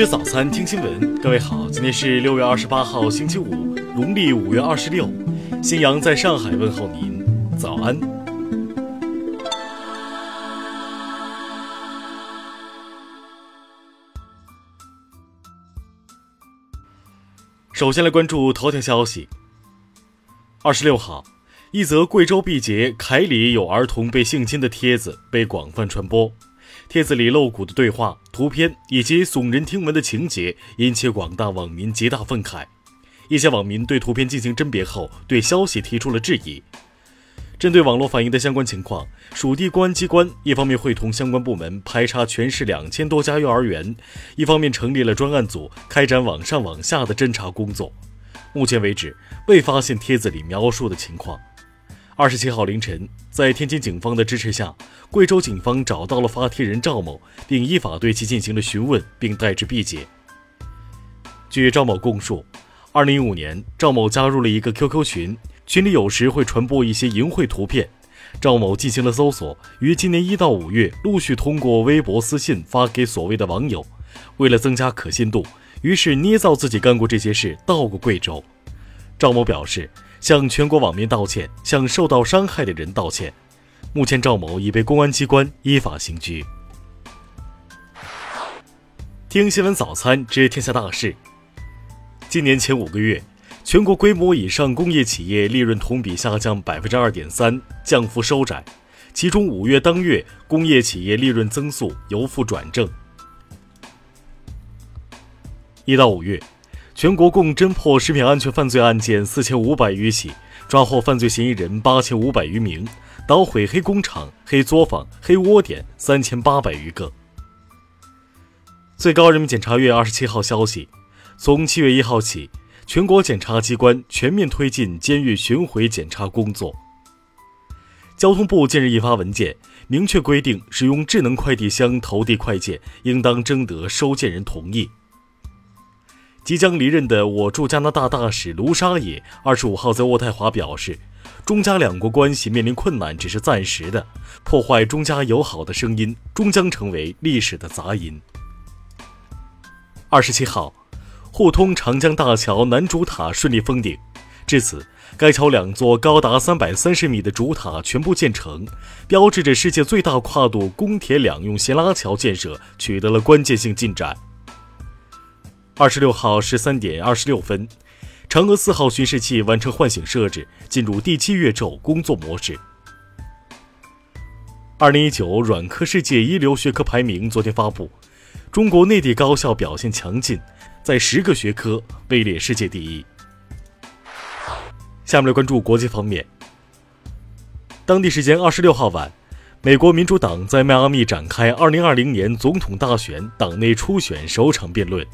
吃早餐，听新闻。各位好，今天是六月二十八号，星期五，农历五月二十六。新阳在上海问候您，早安。首先来关注头条消息。二十六号，一则贵州毕节凯里有儿童被性侵的帖子被广泛传播。帖子里露骨的对话、图片以及耸人听闻的情节，引起广大网民极大愤慨。一些网民对图片进行甄别后，对消息提出了质疑。针对网络反映的相关情况，属地公安机关一方面会同相关部门排查全市两千多家幼儿园，一方面成立了专案组，开展网上网下的侦查工作。目前为止，未发现帖子里描述的情况。二十七号凌晨，在天津警方的支持下，贵州警方找到了发帖人赵某，并依法对其进行了询问，并带至毕节。据赵某供述，二零一五年，赵某加入了一个 QQ 群，群里有时会传播一些淫秽图片。赵某进行了搜索，于今年一到五月陆续通过微博私信发给所谓的网友。为了增加可信度，于是捏造自己干过这些事，到过贵州。赵某表示。向全国网民道歉，向受到伤害的人道歉。目前，赵某已被公安机关依法刑拘。听新闻早餐知天下大事。今年前五个月，全国规模以上工业企业利润同比下降百分之二点三，降幅收窄。其中，五月当月工业企业利润增速由负转正。一到五月。全国共侦破食品安全犯罪案件四千五百余起，抓获犯罪嫌疑人八千五百余名，捣毁黑工厂、黑作坊、黑窝点三千八百余个。最高人民检察院二十七号消息，从七月一号起，全国检察机关全面推进监狱巡回检查工作。交通部近日印发文件，明确规定，使用智能快递箱投递快件，应当征得收件人同意。即将离任的我驻加拿大大使卢沙野二十五号在渥太华表示，中加两国关系面临困难只是暂时的，破坏中加友好的声音终将成为历史的杂音。二十七号，沪通长江大桥南主塔顺利封顶，至此，该桥两座高达三百三十米的主塔全部建成，标志着世界最大跨度公铁两用斜拉桥建设取得了关键性进展。二十六号十三点二十六分，嫦娥四号巡视器完成唤醒设置，进入第七月昼工作模式。二零一九软科世界一流学科排名昨天发布，中国内地高校表现强劲，在十个学科位列世界第一。下面来关注国际方面。当地时间二十六号晚，美国民主党在迈阿密展开二零二零年总统大选党内初选首场辩论。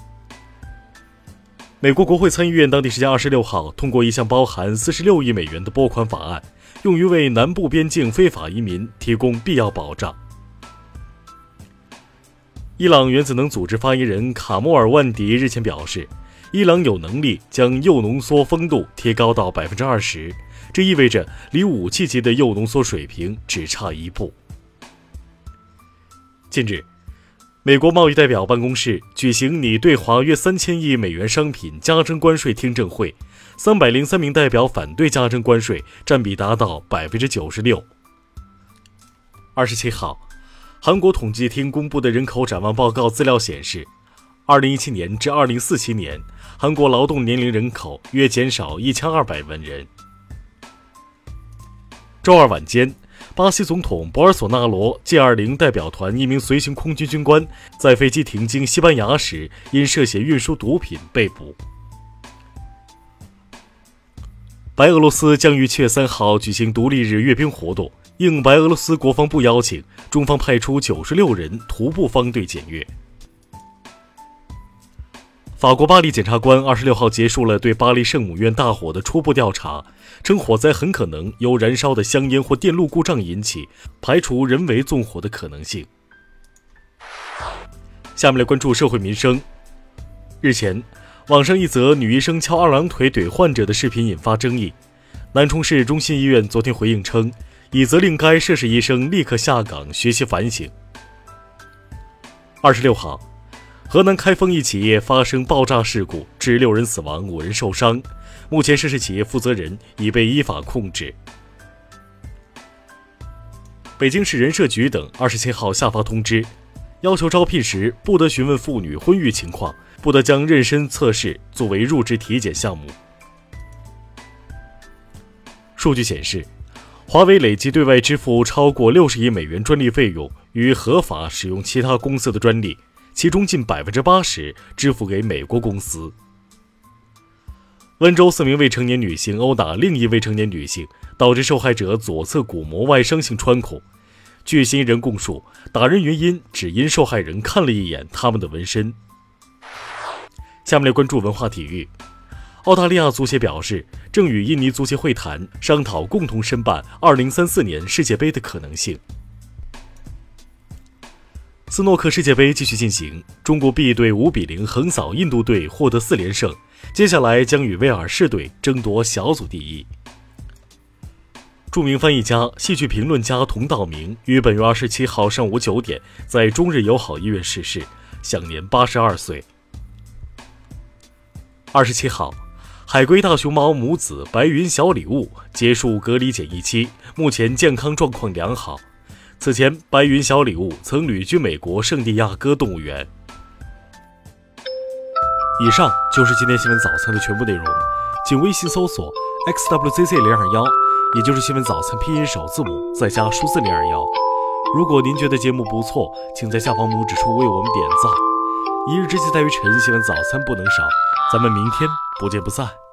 美国国会参议院当地时间二十六号通过一项包含四十六亿美元的拨款法案，用于为南部边境非法移民提供必要保障。伊朗原子能组织发言人卡莫尔万迪日前表示，伊朗有能力将铀浓缩丰度提高到百分之二十，这意味着离武器级的铀浓缩水平只差一步。近日。美国贸易代表办公室举行拟对华约三千亿美元商品加征关税听证会，三百零三名代表反对加征关税，占比达到百分之九十六。二十七号，韩国统计厅公布的人口展望报告资料显示，二零一七年至二零四七年，韩国劳动年龄人口约减少一千二百万人。周二晚间。巴西总统博尔索纳罗 G20 代表团一名随行空军军官在飞机停经西班牙时，因涉嫌运输毒品被捕。白俄罗斯将于七月三号举行独立日阅兵活动，应白俄罗斯国防部邀请，中方派出九十六人徒步方队检阅。法国巴黎检察官二十六号结束了对巴黎圣母院大火的初步调查，称火灾很可能由燃烧的香烟或电路故障引起，排除人为纵火的可能性。下面来关注社会民生。日前，网上一则女医生翘二郎腿怼患者的视频引发争议。南充市中心医院昨天回应称，已责令该涉事医生立刻下岗学习反省。二十六号。河南开封一企业发生爆炸事故，致六人死亡、五人受伤。目前，涉事企业负责人已被依法控制。北京市人社局等二十七号下发通知，要求招聘时不得询问妇女婚育情况，不得将妊娠测试作为入职体检项目。数据显示，华为累计对外支付超过六十亿美元专利费用，与合法使用其他公司的专利。其中近百分之八十支付给美国公司。温州四名未成年女性殴打另一未成年女性，导致受害者左侧骨膜外伤性穿孔。据嫌疑人供述，打人原因只因受害人看了一眼他们的纹身。下面来关注文化体育。澳大利亚足协表示，正与印尼足协会谈，商讨共同申办2034年世界杯的可能性。斯诺克世界杯继续进行，中国 B 队五比零横扫印度队，获得四连胜。接下来将与威尔士队争夺小组第一。著名翻译家、戏剧评论家童道明于本月二十七号上午九点在中日友好医院逝世，享年八十二岁。二十七号，海龟大熊猫母子白云小礼物结束隔离检疫期，目前健康状况良好。此前，白云小礼物曾旅居美国圣地亚哥动物园。以上就是今天新闻早餐的全部内容，请微信搜索 xwzc 零二幺，也就是新闻早餐拼音首字母再加数字零二幺。如果您觉得节目不错，请在下方拇指处为我们点赞。一日之计在于晨，新闻早餐不能少，咱们明天不见不散。